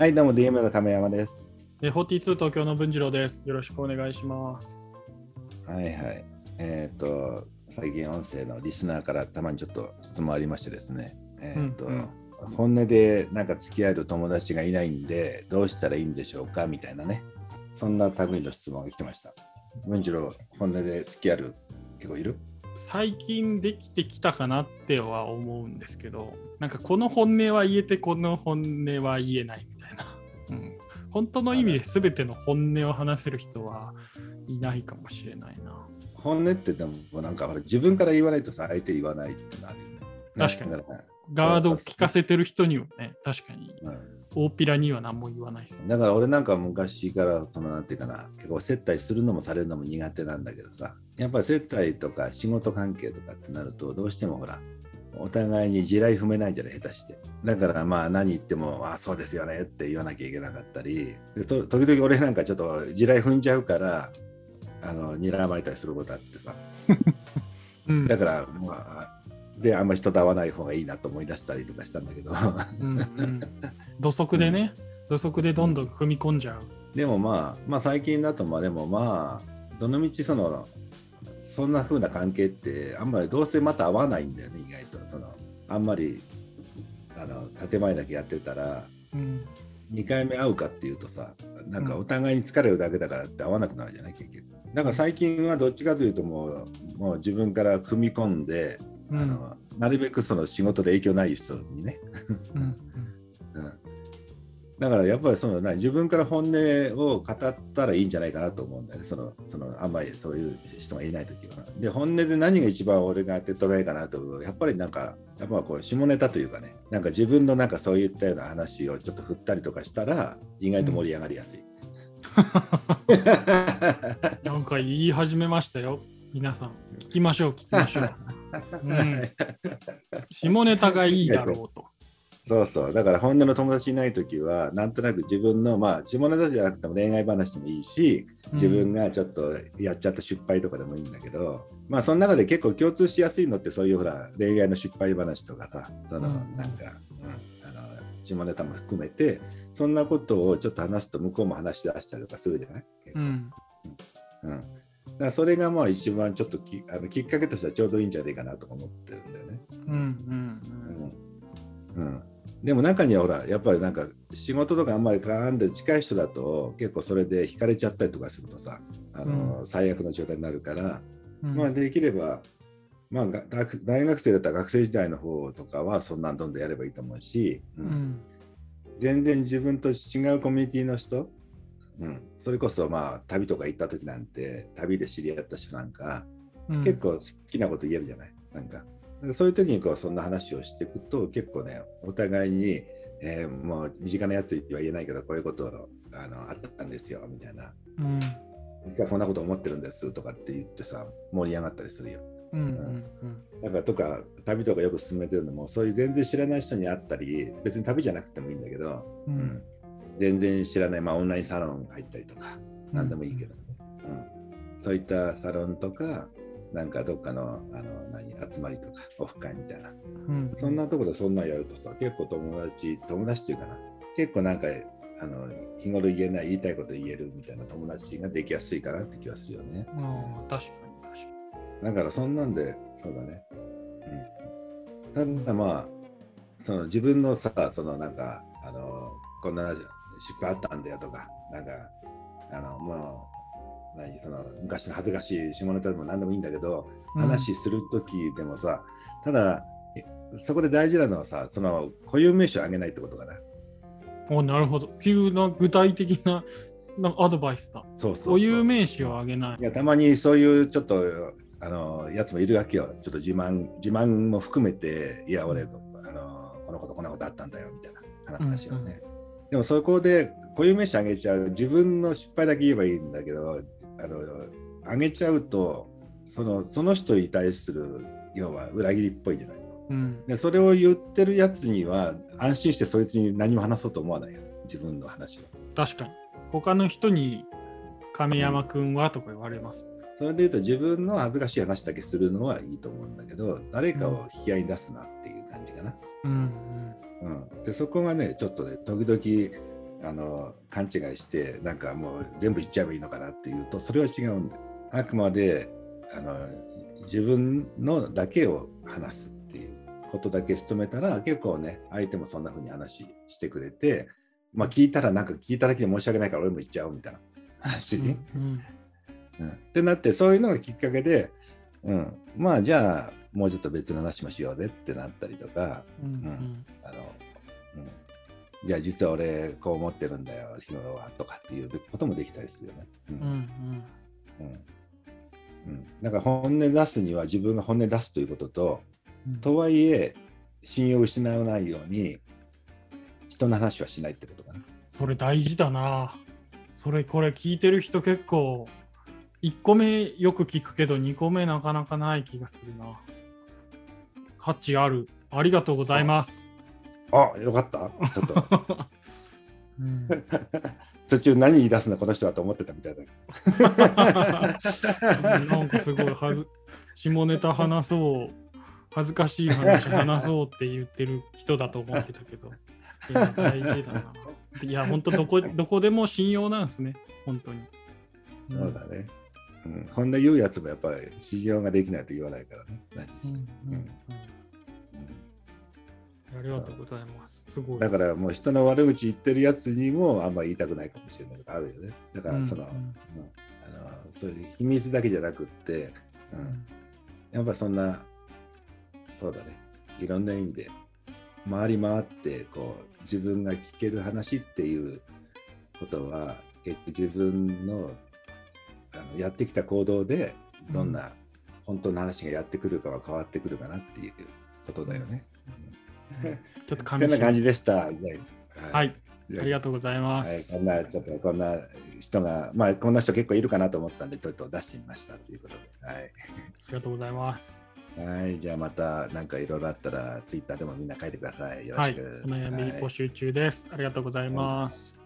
はい、どうも DM の亀山です。で、42東京の文次郎です。よろしくお願いします。はいはい。えっ、と、最近音声のリスナーからたまにちょっと質問ありましてですね。えっ、と、うんうん本音でなんか付き合える友達がいないんで、どうしたらいいんでしょうかみたいなね。そんな類の質問が来てました。文次郎、本音で付き合える結構いる？最近できてきたかなっては思うんですけど、なんかこの本音は言えて、この本音は言えないみたいな。うん、本当の意味で全ての本音を話せる人はいないかもしれないな。本音ってでもなんかほら自分から言わないとさ、相手言わないってなるよね。確かにガードを聞かせてる人にはね、確かにうん大っぴらには何も言わない。だから俺なんか昔からそのなんていうかな結構接待するのもされるのも苦手なんだけどさやっぱり接待とか仕事関係とかってなるとどうしてもほらお互いに地雷踏めないじゃない下手して。だからまあ何言ってもあそうですよねって言わなきゃいけなかったりでと時々俺なんかちょっと地雷踏んじゃうからあの睨まれたりすることあってさ。うん。だからまあであんま人と会わない方がいいなと思い出したりとかしたんだけどうんうん土足でね、土足でどんどん踏み込んじゃう。でもまあ、まあ最近だとまあでもまあ、どのみちその、そんな風な関係ってあんまりどうせまた合わないんだよね、意外と。そのあんまりあの建前だけやってたら、うん2回目会うかっていうとさ、なんかお互いに疲れるだけだからって合わなくなるじゃない、結局。だから最近はどっちかというともう、もう自分から踏み込んで、うんあのなるべくその仕事で影響ない人にね、うんうん。だからやっぱりそのな自分から本音を語ったらいいんじゃないかなと思うんだよね、そのそのあんまりそういう人がいないときは。で、本音で何が一番俺が手っ取り早いかなと思う。と、やっぱりなんか、やっぱこう下ネタというかね、なんか自分のなんかそういったような話をちょっと振ったりとかしたら、意外と盛り上がりやすい。なんか言い始めましたよ。皆さん、聞きましょう、聞きましょう。うん、下ネタがいいだろうと。そうそう、だから本音の友達いないときは、なんとなく自分の、まあ、下ネタじゃなくても恋愛話でもいいし、自分がちょっとやっちゃった失敗とかでもいいんだけど、まあその中で結構共通しやすいのってそういうほら恋愛の失敗話とかさそのうん。なんか、うんあの下ネタも含めてそんなことをちょっと話すと向こうも話し出したりとかするじゃない、うん、うんだそれがまあ一番ちょっときあのきっかけとしてはちょうどいいんじゃないかなとか思ってるんだよね。うん、うん、うん。うん、でも中にはほらやっぱりなんか仕事とかあんまり絡んで近い人だと結構それで惹かれちゃったりとかするとさあの、最悪の状態になるから、うん。まあできれば、まあ、大学生だったら学生時代の方とかはそんなんどんどんやればいいと思うし、ううんん、全然自分と違うコミュニティの人、うん、それこそまあ旅とか行った時なんて旅で知り合った人なんか、うん。結構好きなこと言えるじゃない？なんか。でそういう時にこうそんな話をしていくと結構ねお互いに、えーもう身近なやつには言えないけどこういうことあのあったんですよみたいな。うん、実はこんなこと思ってるんですとかって言ってさ盛り上がったりするよ。うん、うん、だからとか旅とかよく進めてるのもそういう全然知らない人に会ったり別に旅じゃなくてもいいんだけど、う、うんん全然知らない、まあ、オンラインサロン入ったりとか何でもいいけどね、うん。そういったサロンとかなんかどっかのあの何集まりとかオフ会みたいな。うん、そんなところでそんなんやるとさ結構友達友達っていうかな。結構なんかあの日頃言えない言いたいこと言えるみたいな友達ができやすいかなって気がするよね。ああ、確かに、確かだからそんなんで、そうだね。うん、ただまあ、その自分のさ、そのなんか、あの、こんな失敗あったんだよとか、なんか、あの、もう、何、その昔の恥ずかしい下ネタでも何でもいいんだけど、に。話するときでもさ、ただ、えそこで大事なのはさ、その固有名詞をあげないってことかな。うん、おなるほど。急な具体的ななんかアドバイスだ。そうそうそう固有名詞をあげないい。やたまにそういうちょっとあのやつもいるわけよ。ちょっと自慢自慢も含めて、いや、俺、あのこのことこんなことあったんだよみたいな話をね。でもそこで固有名詞あげちゃう、自分の失敗だけ言えばいいんだけど、あのあげちゃうとその、その人に対する要は裏切りっぽいじゃない。うん、でそれを言ってるやつには安心してそいつに何も話そうと思わないよ。自分の話を。確かに。他の人に亀山くんはとか言われます。それで言うと自分の恥ずかしい話だけするのはいいと思うんだけど誰かを引き合いに出すなっていう感じかな。うんうん、でそこがねちょっとね時々あの勘違いしてなんかもう全部言っちゃえばいいのかなっていうとそれは違うんだよ。あくまであの自分のだけを話すっていうことだけ努めたら結構ね相手もそんな風に話してくれてまあ聞いたらなんか聞いただけで申し訳ないから俺も言っちゃおうみたいな。話に、うんうん。ってなってそういうのがきっかけで、うん、まあじゃあもうちょっと別の話もしようぜってなったりとかうんん。あの、うん、じゃあ実は俺こう思ってるんだよ日頃はとかっていうこともできたりするよね。ううんうんんうんうん、だから本音出すには自分が本音出すということとうんとはいえ信用を失わないように人の話はしないってことかな。それ大事だな。それこれ聞いてる人結構1個目よく聞くけど2個目なかなかない気がするな。価値ある。ありがとうございます。あよかった。ちょっと。うん。途中何言い出すのこの人はと思ってたみたいだけなんかすごいはず下ネタ話そう恥ずかしい話話そうって言ってる人だと思ってたけど。いや大事だな。いや本当どこ どこでも信用なんですね本当に。どそうだね。うん、こんな言うやつもやっぱり信用ができないと言わないからね。何してうんありがとうございます。すごい。だからもう人の悪口言ってるやつにもあんま言いたくないかもしれないあるよね。だからその、うん。うんうんあのそういう秘密だけじゃなくって、うん、やっぱそんなそうだね。いろんな意味で回り回ってこう自分が聞ける話っていうことは結局自分のあのやってきた行動でどんな本当の話がやってくるかは変わってくるかなっていうことだよね。ちょっとこ紙しんな感じでした。ははい。ありがとうございまはい、す、こんな、ちょっとこんな人が、まあ、こんな人結構いるかなと思ったんで、ちょっと出してみましたということで。ありがとうございますはい。はい、じゃあまた、なんかいろいろあったら、ツイッターでもみんな書いてください。よろはい。しく。お悩みはい。募集中です、ありがとうございます、